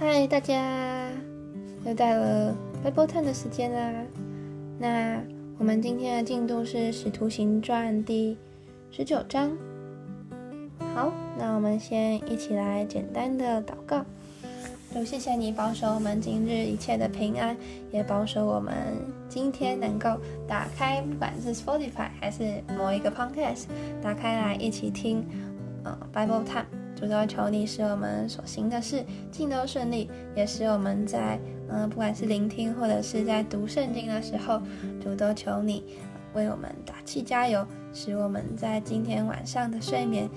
嗨，大家，又到了 Bible Time 的时间啦。那我们今天的进度是《使徒行传》第十九章。好，那我们先一起来简单的祷告。主，谢谢你保守我们今日一切的平安，也保守我们今天能够打开，不管是 Spotify 还是某一个 Podcast，打开来一起听，呃，Bible Time。主都求你使我们所行的事尽都顺利，也使我们在嗯，不管是聆听或者是在读圣经的时候，主都求你为我们打气加油，使我们在今天晚上的睡眠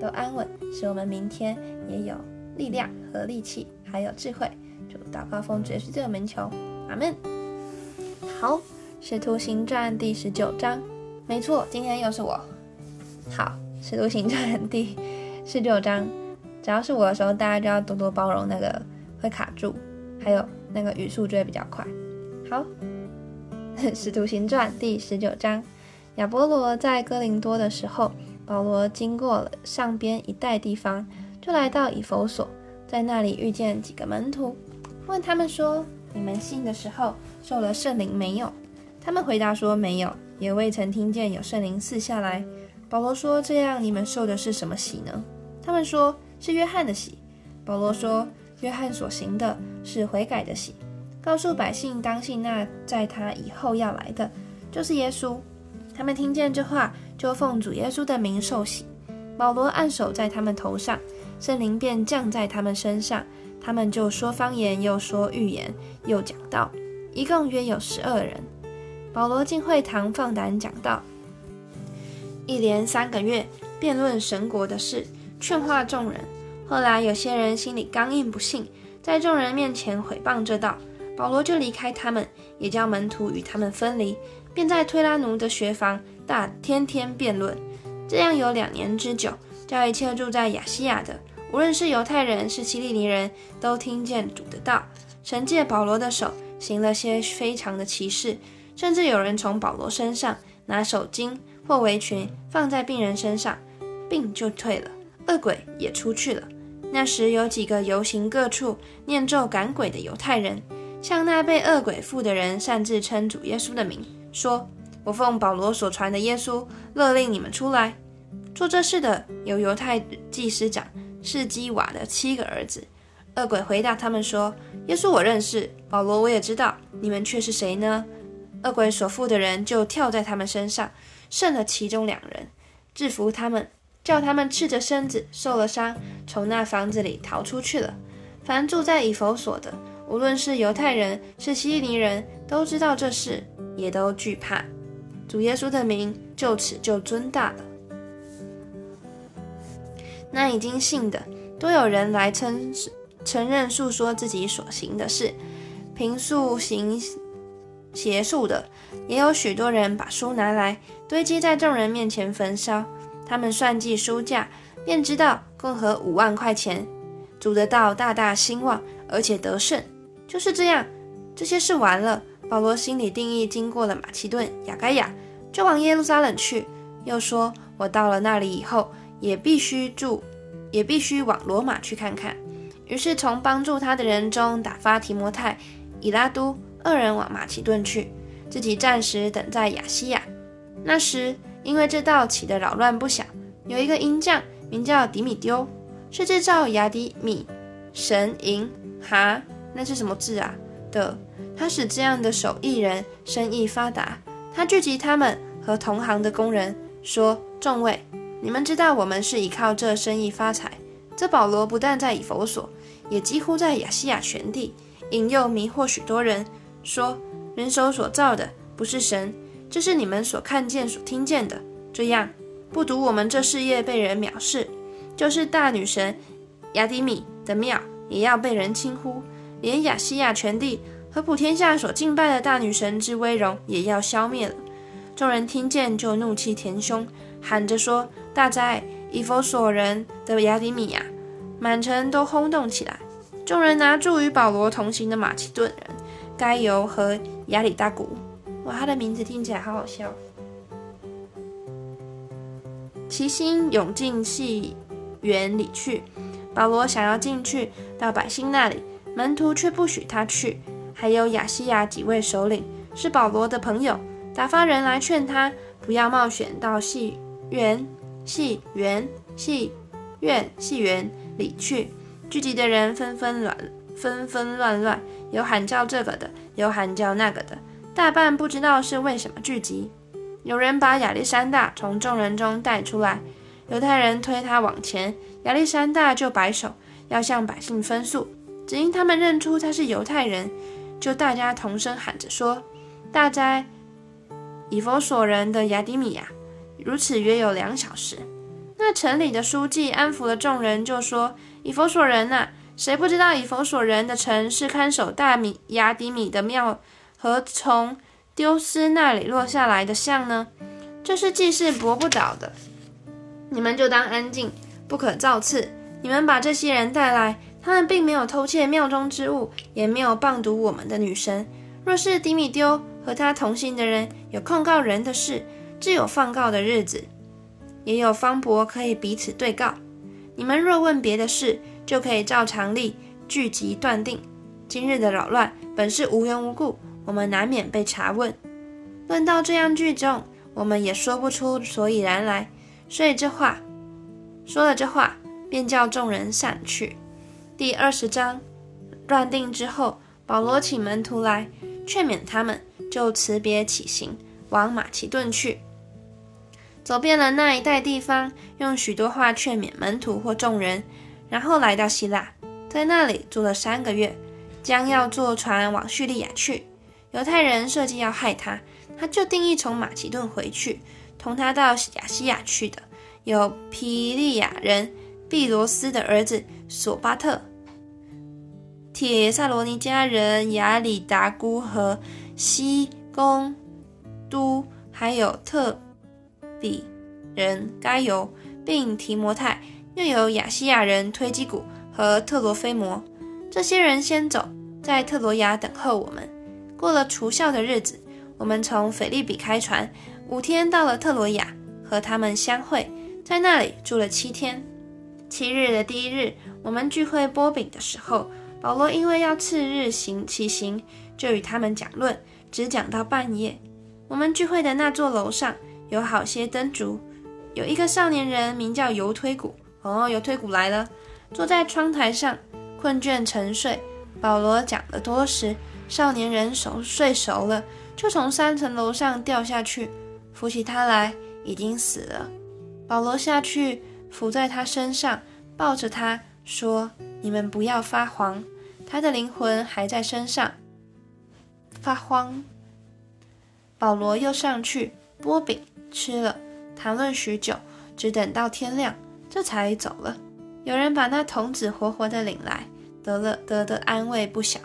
都安稳，使我们明天也有力量和力气，还有智慧。主祷告奉主耶稣这个门求，阿门。好，《使徒行传》第十九章，没错，今天又是我。好，《使徒行传》第。十九章，只要是我的时候，大家就要多多包容，那个会卡住，还有那个语速就会比较快。好，《使徒行传》第十九章，亚波罗在哥林多的时候，保罗经过了上边一带地方，就来到以弗所，在那里遇见几个门徒，问他们说：“你们信的时候受了圣灵没有？”他们回答说：“没有，也未曾听见有圣灵赐下来。”保罗说：“这样你们受的是什么喜呢？”他们说是约翰的喜。保罗说：“约翰所行的是悔改的喜，告诉百姓当信那在他以后要来的，就是耶稣。”他们听见这话，就奉主耶稣的名受洗。保罗按手在他们头上，圣灵便降在他们身上，他们就说方言，又说预言，又讲道，一共约有十二人。保罗进会堂放胆讲道，一连三个月辩论神国的事。劝化众人。后来有些人心里刚硬不信，在众人面前毁谤这道。保罗就离开他们，也叫门徒与他们分离，便在推拉奴的学房大天天辩论。这样有两年之久，叫一切住在亚细亚的，无论是犹太人是希利尼人，都听见主的道。神借保罗的手行了些非常的奇事，甚至有人从保罗身上拿手巾或围裙放在病人身上，病就退了。恶鬼也出去了。那时有几个游行各处念咒赶鬼的犹太人，向那被恶鬼附的人擅自称主耶稣的名，说：“我奉保罗所传的耶稣，勒令你们出来。”做这事的有犹太祭司长是基瓦的七个儿子。恶鬼回答他们说：“耶稣我认识，保罗我也知道，你们却是谁呢？”恶鬼所附的人就跳在他们身上，胜了其中两人，制服他们。叫他们赤着身子，受了伤，从那房子里逃出去了。凡住在以弗所的，无论是犹太人是希尼人，都知道这事，也都惧怕。主耶稣的名就此就尊大了。那已经信的，都有人来称承认诉说自己所行的事。平素行邪术的，也有许多人把书拿来堆积在众人面前焚烧。他们算计书价，便知道共合五万块钱，主的道大大兴旺，而且得胜。就是这样，这些事完了，保罗心里定义，经过了马其顿、雅盖亚，就往耶路撒冷去。又说：“我到了那里以后，也必须住，也必须往罗马去看看。”于是从帮助他的人中打发提摩太、以拉都二人往马其顿去，自己暂时等在亚西亚。那时。因为这道起的扰乱不小，有一个鹰将名叫迪米丢，是制造雅迪米神银哈，那是什么字啊？的，他使这样的手艺人生意发达。他聚集他们和同行的工人，说：“众位，你们知道我们是依靠这生意发财。这保罗不但在以弗所，也几乎在亚细亚全地引诱迷惑许多人，说人手所造的不是神。”这是你们所看见、所听见的。这样，不独我们这事业被人藐视，就是大女神雅迪米的庙也要被人轻呼，连亚细亚全地和普天下所敬拜的大女神之威容也要消灭了。众人听见，就怒气填胸，喊着说：“大灾！以佛所人的雅迪米呀！”满城都轰动起来。众人拿住与保罗同行的马其顿人该犹和亚里大古。哇，他的名字听起来好好笑。齐心涌进戏园里去，保罗想要进去到百姓那里，门徒却不许他去。还有亚西亚几位首领是保罗的朋友，打发人来劝他不要冒险到戏园、戏园、戏院、戏园里去。聚集的人纷纷乱纷纷乱乱，有喊叫这个的，有喊叫那个的，大半不知道是为什么聚集。有人把亚历山大从众人中带出来，犹太人推他往前，亚历山大就摆手要向百姓分诉，只因他们认出他是犹太人。就大家同声喊着说：“大哉，以佛所人的雅迪米亚！”如此约有两小时。那城里的书记安抚了众人，就说：“以佛所人呐，谁不知道以佛所人的城是看守大米雅迪米的庙和从丢失那里落下来的像呢？这是祭祀驳不倒的。你们就当安静，不可造次。你们把这些人带来。”他们并没有偷窃庙中之物，也没有谤读我们的女神。若是迪米丢和他同行的人有控告人的事，自有放告的日子，也有方伯可以彼此对告。你们若问别的事，就可以照常例聚集断定。今日的扰乱本是无缘无故，我们难免被查问。论到这样聚众，我们也说不出所以然来。所以这话说了，这话便叫众人散去。第二十章，断定之后，保罗请门徒来劝勉他们，就辞别起行，往马其顿去。走遍了那一带地方，用许多话劝勉门徒或众人，然后来到希腊，在那里住了三个月，将要坐船往叙利亚去。犹太人设计要害他，他就定义从马其顿回去。同他到亚西亚去的，有皮利亚人毕罗斯的儿子索巴特。铁萨罗尼迦人亚里达姑和西宫都，还有特比人该尤，并提摩太，又有亚细亚人推基古和特罗菲摩。这些人先走，在特罗亚等候我们。过了除孝的日子，我们从腓利比开船，五天到了特罗亚，和他们相会，在那里住了七天。七日的第一日，我们聚会波饼的时候。保罗因为要次日行骑行，就与他们讲论，只讲到半夜。我们聚会的那座楼上有好些灯烛，有一个少年人名叫尤推古。哦，尤推古来了，坐在窗台上，困倦沉睡。保罗讲得多时，少年人熟睡熟了，就从三层楼上掉下去，扶起他来，已经死了。保罗下去伏在他身上，抱着他说。你们不要发慌，他的灵魂还在身上。发慌。保罗又上去剥饼吃了，谈论许久，只等到天亮，这才走了。有人把那童子活活的领来，得了得的安慰不小。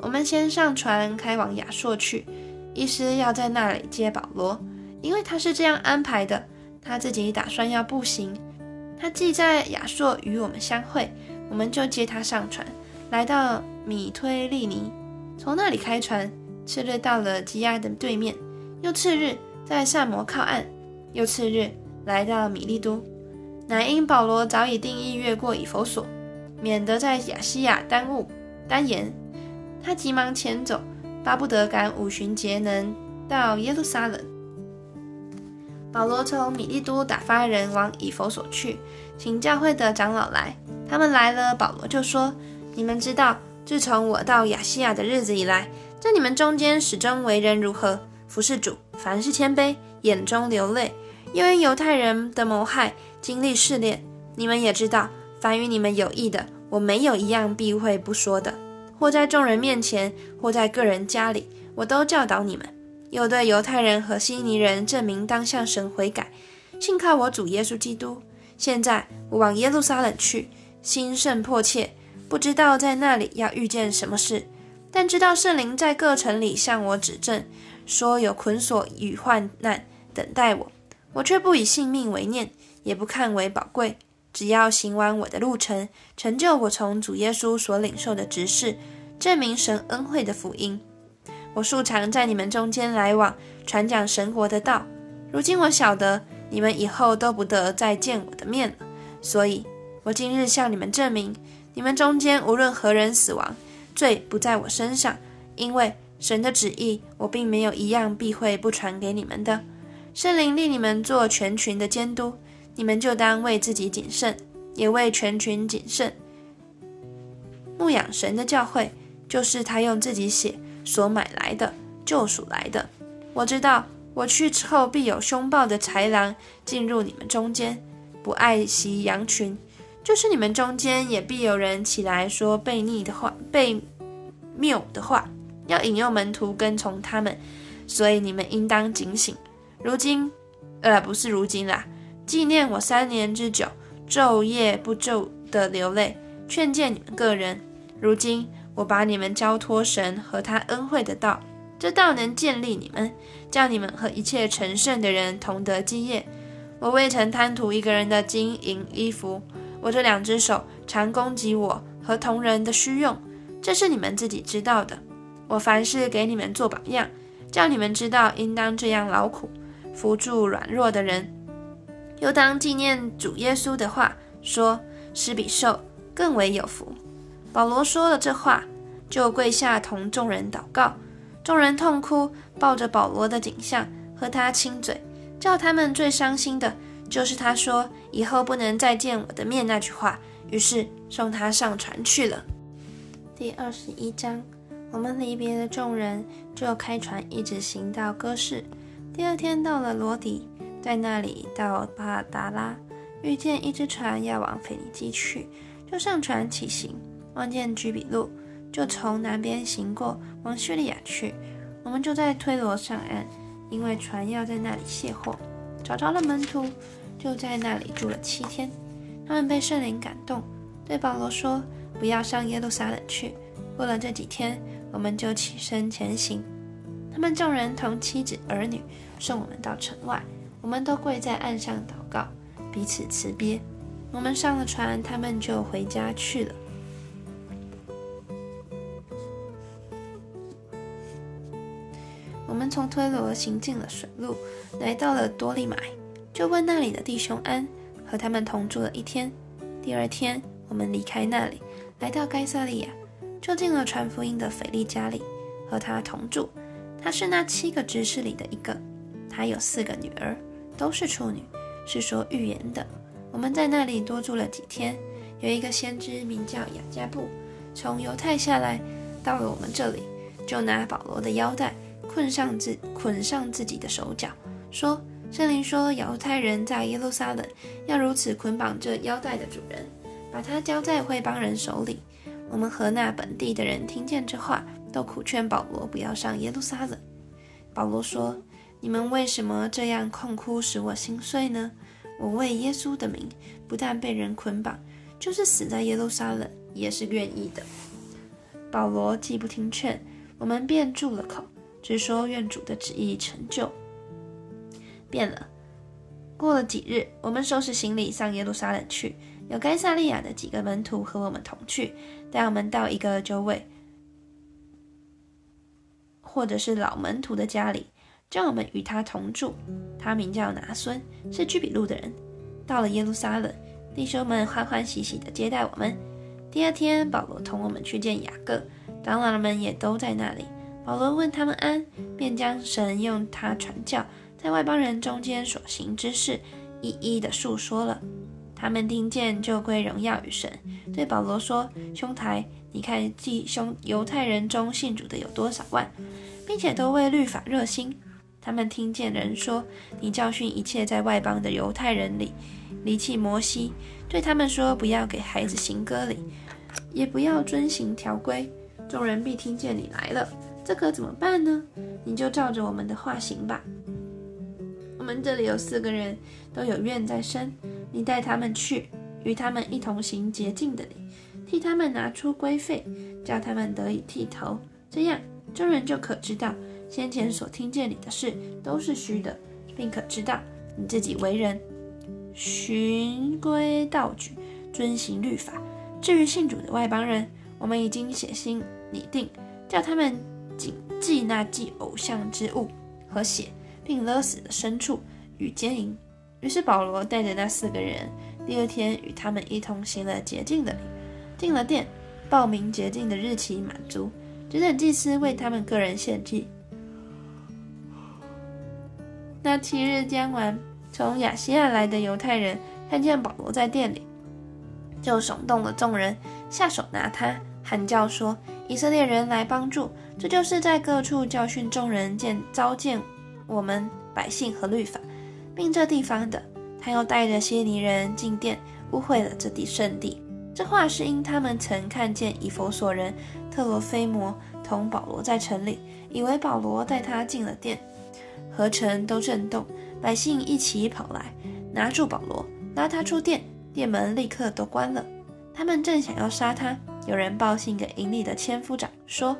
我们先上船开往亚朔去，意思要在那里接保罗，因为他是这样安排的。他自己打算要步行。他既在亚朔与我们相会。我们就接他上船，来到米推利尼，从那里开船，次日到了基亚的对面，又次日在萨摩靠岸，又次日来到米利都。乃因保罗早已定义越过以弗所，免得在亚细亚耽误单言，他急忙前走，巴不得赶五旬节能到耶路撒冷。保罗从米利都打发人往以弗所去，请教会的长老来。他们来了，保罗就说：“你们知道，自从我到亚细亚的日子以来，在你们中间始终为人如何？服侍主，凡事谦卑，眼中流泪，因为犹太人的谋害，经历试炼。你们也知道，凡与你们有益的，我没有一样避讳不说的。或在众人面前，或在个人家里，我都教导你们。又对犹太人和希尼人证明当向神悔改，信靠我主耶稣基督。现在我往耶路撒冷去。”心甚迫切，不知道在那里要遇见什么事，但知道圣灵在各城里向我指证，说有捆锁与患难等待我，我却不以性命为念，也不看为宝贵，只要行完我的路程，成就我从主耶稣所领受的职事，证明神恩惠的福音。我素常在你们中间来往，传讲神国的道。如今我晓得你们以后都不得再见我的面了，所以。我今日向你们证明，你们中间无论何人死亡，罪不在我身上，因为神的旨意，我并没有一样避讳不传给你们的。圣灵令你们做全群的监督，你们就当为自己谨慎，也为全群谨慎。牧养神的教会，就是他用自己血所买来的救赎来的。我知道，我去之后必有凶暴的豺狼进入你们中间，不爱惜羊群；就是你们中间也必有人起来说悖逆的话、悖谬的话，要引诱门徒跟从他们。所以你们应当警醒。如今，呃，不是如今啦，纪念我三年之久，昼夜不昼的流泪，劝诫你们个人。如今我把你们交托神和他恩惠的道，这道能建立你们，叫你们和一切成圣的人同得基业。我未曾贪图一个人的金银衣服，我这两只手常供给我和同人的需用，这是你们自己知道的。我凡事给你们做榜样，叫你们知道应当这样劳苦，扶助软弱的人，又当纪念主耶稣的话，说施比受更为有福。保罗说了这话，就跪下同众人祷告。众人痛哭，抱着保罗的景象和他亲嘴。叫他们最伤心的，就是他说以后不能再见我的面那句话。于是送他上船去了。第二十一章，我们离别了众人，就开船一直行到哥市。第二天到了罗底，在那里到巴达拉，遇见一只船要往腓尼基去，就上船起行。望见居比路，就从南边行过，往叙利亚去。我们就在推罗上岸，因为船要在那里卸货。找着了门徒，就在那里住了七天。他们被圣灵感动，对保罗说：“不要上耶路撒冷去。”过了这几天，我们就起身前行。他们众人同妻子儿女送我们到城外，我们都跪在岸上祷告，彼此辞别。我们上了船，他们就回家去了。我们从推罗行进了水路，来到了多利买，就问那里的弟兄安，和他们同住了一天。第二天，我们离开那里，来到该萨利亚，就进了传福音的腓力家里，和他同住。他是那七个执事里的一个，他有四个女儿，都是处女，是说预言的。我们在那里多住了几天。有一个先知名叫雅加布，从犹太下来，到了我们这里，就拿保罗的腰带。捆上自捆上自己的手脚，说：“圣灵说，犹太人在耶路撒冷要如此捆绑这腰带的主人，把他交在会帮人手里。”我们和那本地的人听见这话，都苦劝保罗不要上耶路撒冷。保罗说：“你们为什么这样痛哭，使我心碎呢？我为耶稣的名，不但被人捆绑，就是死在耶路撒冷也是愿意的。”保罗既不听劝，我们便住了口。只说愿主的旨意成就。变了。过了几日，我们收拾行李上耶路撒冷去。有该萨利亚的几个门徒和我们同去，带我们到一个酒位，或者是老门徒的家里，叫我们与他同住。他名叫拿孙，是居比路的人。到了耶路撒冷，弟兄们欢欢喜喜的接待我们。第二天，保罗同我们去见雅各，长老们也都在那里。保罗问他们安，便将神用他传教在外邦人中间所行之事一一的述说了。他们听见就归荣耀与神，对保罗说：“兄台，你看弟兄犹太人中信主的有多少万，并且都为律法热心。他们听见人说，你教训一切在外邦的犹太人里离弃摩西，对他们说，不要给孩子行割礼，也不要遵行条规。众人必听见你来了。”这可怎么办呢？你就照着我们的话行吧。我们这里有四个人都有愿在身，你带他们去，与他们一同行洁净的礼，替他们拿出规费，叫他们得以剃头。这样众人就可知道先前所听见你的事都是虚的，并可知道你自己为人循规蹈矩，遵行律法。至于信主的外邦人，我们已经写信拟定，叫他们。谨记那祭偶像之物和血，并勒死的牲畜与奸淫。于是保罗带着那四个人，第二天与他们一同行了洁净的礼。进了殿，报名洁净的日期满足，只等祭司为他们个人献祭。那七日将完，从亚细亚来的犹太人看见保罗在店里，就耸动了众人，下手拿他，喊叫说：“以色列人来帮助！这就是在各处教训众人、见糟践我们百姓和律法，并这地方的。他又带着希尼人进殿，污秽了这地圣地。这话是因他们曾看见以弗所人特罗菲摩同保罗在城里，以为保罗带他进了殿。”合城都震动，百姓一起跑来，拿住保罗，拉他出殿，殿门立刻都关了。他们正想要杀他，有人报信给营里的千夫长，说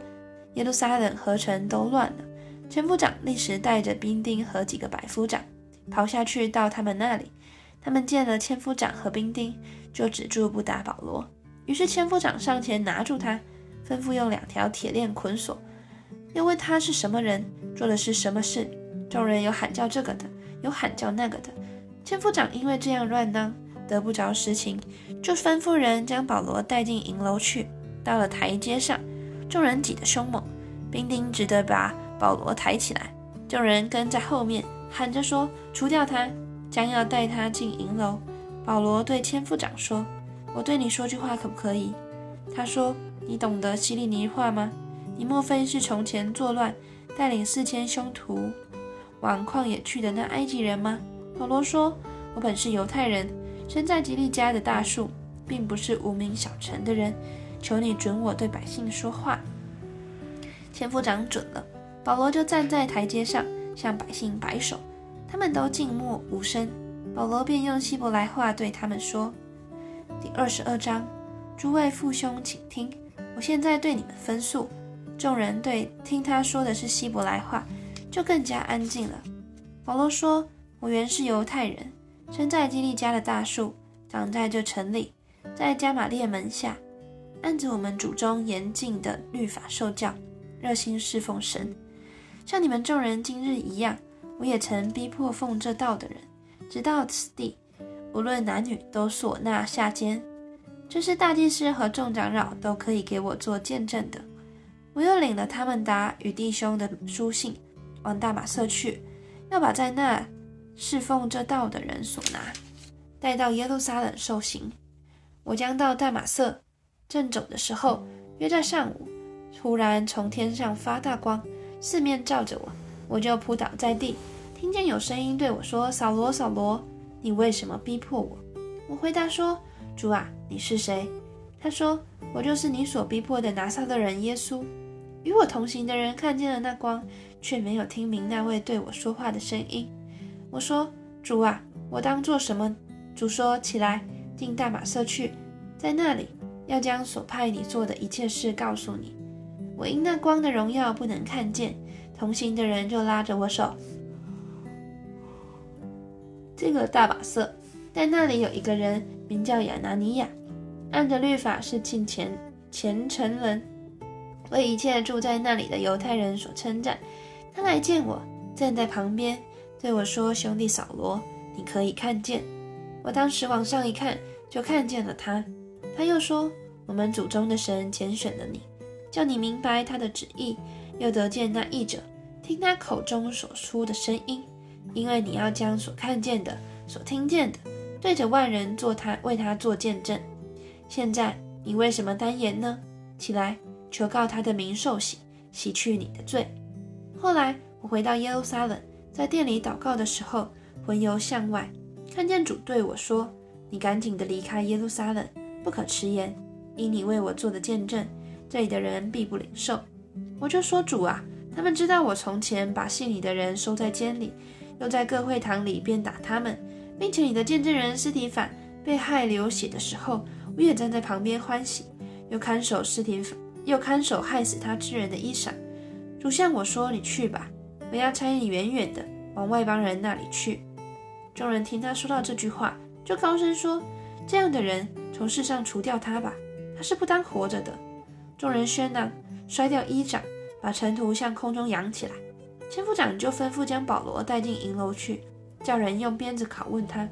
耶路撒冷合城都乱了。千夫长立时带着兵丁和几个百夫长跑下去到他们那里。他们见了千夫长和兵丁，就止住不打保罗。于是千夫长上前拿住他，吩咐用两条铁链捆锁，又问他是什么人，做的是什么事。众人有喊叫这个的，有喊叫那个的。千夫长因为这样乱当，得不着实情，就吩咐人将保罗带进营楼去。到了台阶上，众人挤得凶猛，兵丁只得把保罗抬起来。众人跟在后面喊着说：“除掉他！”将要带他进营楼。保罗对千夫长说：“我对你说句话，可不可以？”他说：“你懂得希利尼话吗？你莫非是从前作乱，带领四千凶徒？”往旷野去的那埃及人吗？保罗说：“我本是犹太人，生在吉利家的大树，并不是无名小城的人。求你准我对百姓说话。”千夫长准了，保罗就站在台阶上向百姓摆手，他们都静默无声。保罗便用希伯来话对他们说：“第二十二章，诸位父兄，请听，我现在对你们分诉。”众人对听他说的是希伯来话。就更加安静了。保罗说：“我原是犹太人，生在基利家的大树，长在这城里，在加玛列门下，按着我们祖宗严禁的律法受教，热心侍奉神，像你们众人今日一样。我也曾逼迫奉这道的人，直到此地，无论男女都唢呐下监。这是大祭司和众长老都可以给我做见证的。我又领了他们达与弟兄的书信。”往大马色去，要把在那侍奉这道的人所拿，带到耶路撒冷受刑。我将到大马色，正走的时候，约在上午，突然从天上发大光，四面照着我，我就扑倒在地，听见有声音对我说：“扫罗，扫罗，你为什么逼迫我？”我回答说：“主啊，你是谁？”他说：“我就是你所逼迫的拿撒勒人耶稣。”与我同行的人看见了那光。却没有听明那位对我说话的声音。我说：“主啊，我当做什么？”主说：“起来，进大马色去，在那里要将所派你做的一切事告诉你。”我因那光的荣耀不能看见，同行的人就拉着我手这个大马色。在那里有一个人名叫亚拿尼亚，按着律法是敬虔虔诚人，为一切住在那里的犹太人所称赞。他来见我，站在旁边对我说：“兄弟扫罗，你可以看见。”我当时往上一看，就看见了他。他又说：“我们祖宗的神拣选了你，叫你明白他的旨意，又得见那译者，听他口中所出的声音。因为你要将所看见的、所听见的，对着万人做他为他做见证。现在你为什么单言呢？起来，求告他的名受洗，洗去你的罪。”后来我回到耶路撒冷，在店里祷告的时候，魂游向外，看见主对我说：“你赶紧的离开耶路撒冷，不可迟延，因你为我做的见证，这里的人必不领受。”我就说：“主啊，他们知道我从前把信你的人收在监里，又在各会堂里鞭打他们，并且你的见证人斯提反被害流血的时候，我也站在旁边欢喜，又看守斯提反，又看守害死他之人的衣裳。”主向我说：“你去吧，我要差你远远的往外邦人那里去。”众人听他说到这句话，就高声说：“这样的人从世上除掉他吧，他是不当活着的。”众人喧嚷，摔掉衣掌，把尘土向空中扬起来。千夫长就吩咐将保罗带进营楼去，叫人用鞭子拷问他，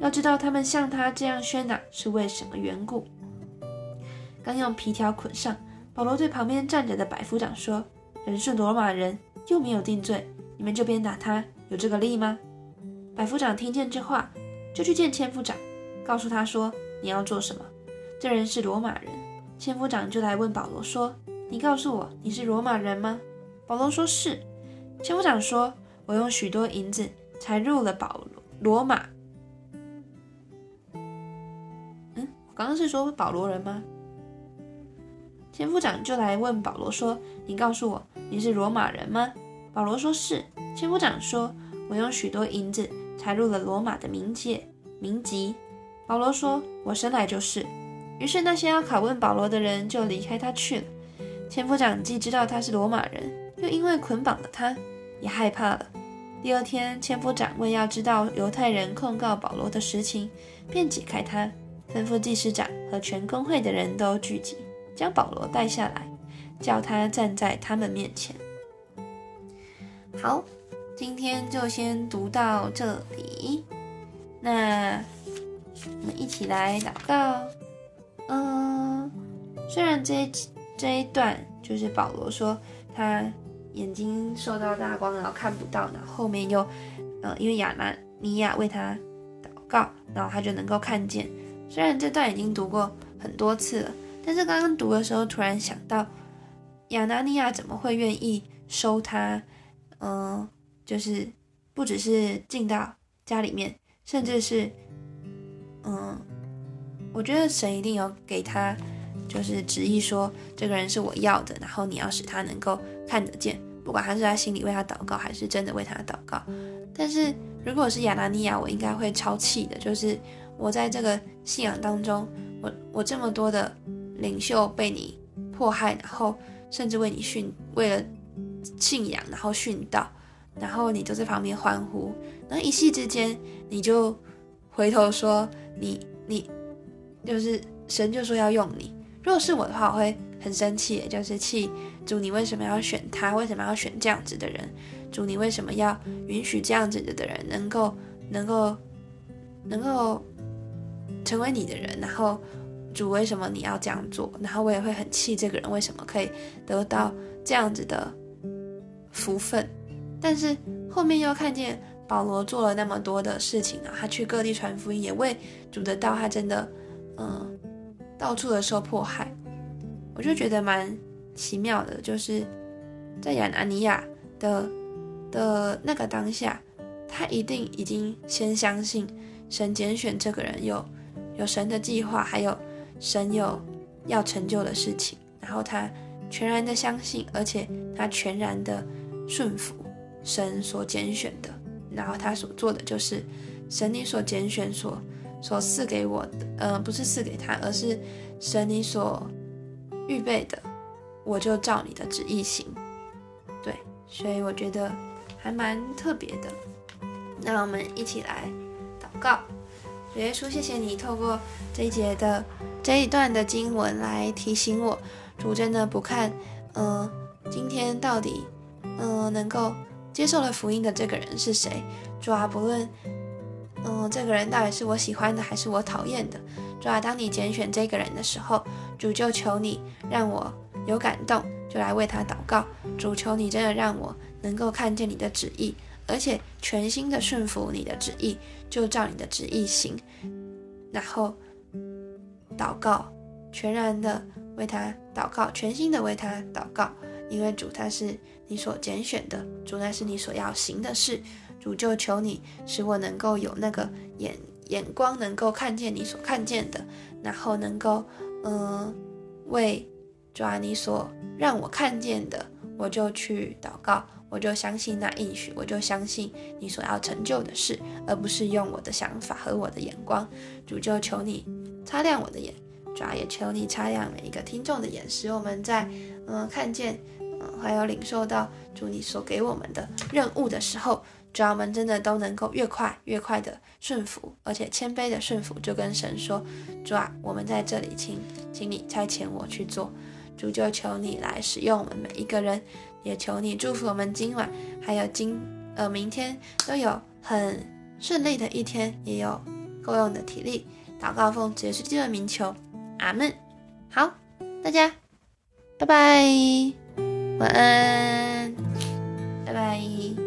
要知道他们像他这样喧嚷是为什么缘故。刚用皮条捆上。保罗对旁边站着的百夫长说：“人是罗马人，又没有定罪，你们就鞭打他，有这个利吗？”百夫长听见这话，就去见千夫长，告诉他说：“你要做什么？这人是罗马人。”千夫长就来问保罗说：“你告诉我，你是罗马人吗？”保罗说是。千夫长说：“我用许多银子才入了保罗罗马。”嗯，我刚刚是说保罗人吗？千夫长就来问保罗说：“你告诉我，你是罗马人吗？”保罗说是。千夫长说：“我用许多银子才入了罗马的冥界冥籍。”保罗说：“我生来就是。”于是那些要拷问保罗的人就离开他去了。千夫长既知道他是罗马人，又因为捆绑了他，也害怕了。第二天，千夫长为要知道犹太人控告保罗的实情，便解开他，吩咐祭司长和全公会的人都聚集。将保罗带下来，叫他站在他们面前。好，今天就先读到这里。那我们一起来祷告。嗯，虽然这这一段就是保罗说他眼睛受到大光，然后看不到，然后后面又呃因为亚拿尼亚为他祷告，然后他就能够看见。虽然这段已经读过很多次了。但是刚刚读的时候，突然想到，亚拿尼亚怎么会愿意收他？嗯，就是不只是进到家里面，甚至是，嗯，我觉得神一定有给他，就是旨意说这个人是我要的，然后你要使他能够看得见，不管他是在心里为他祷告，还是真的为他祷告。但是如果是亚拿尼亚，我应该会超气的，就是我在这个信仰当中，我我这么多的。领袖被你迫害，然后甚至为你殉，为了信仰，然后殉道，然后你都在旁边欢呼，然后一夕之间你就回头说你你就是神就说要用你。如果是我的话，我会很生气，就是气主你为什么要选他，为什么要选这样子的人？主你为什么要允许这样子的人能够能够能够成为你的人？然后。主，为什么你要这样做？然后我也会很气这个人为什么可以得到这样子的福分。但是后面又看见保罗做了那么多的事情啊，他去各地传福音，也为主的道，他真的嗯到处的受迫害。我就觉得蛮奇妙的，就是在亚拿尼亚的的那个当下，他一定已经先相信神拣选这个人有有神的计划，还有。神有要成就的事情，然后他全然的相信，而且他全然的顺服神所拣选的，然后他所做的就是神你所拣选所所赐给我的，呃，不是赐给他，而是神你所预备的，我就照你的旨意行。对，所以我觉得还蛮特别的。那我们一起来祷告。主耶稣，谢谢你透过这一节的这一段的经文来提醒我，主真的不看，嗯，今天到底，嗯，能够接受了福音的这个人是谁？主啊，不论，嗯，这个人到底是我喜欢的还是我讨厌的，主啊，当你拣选这个人的时候，主就求你让我有感动，就来为他祷告。主求你真的让我能够看见你的旨意。而且全心的顺服你的旨意，就照你的旨意行，然后祷告，全然的为他祷告，全心的为他祷告，因为主他是你所拣选的，主那是你所要行的事，主就求你使我能够有那个眼眼光，能够看见你所看见的，然后能够嗯为抓你所让我看见的，我就去祷告。我就相信那应许，我就相信你所要成就的事，而不是用我的想法和我的眼光。主就求你擦亮我的眼，主要也求你擦亮每一个听众的眼，使我们在嗯看见嗯还有领受到主你所给我们的任务的时候，主要我们真的都能够越快越快的顺服，而且谦卑的顺服，就跟神说：主啊，我们在这里，请请你差遣我去做。主就求你来使用我们每一个人。也求你祝福我们今晚，还有今呃明天都有很顺利的一天，也有够用的体力。祷告奉结束，第二名求阿门。好，大家拜拜，晚安，拜拜。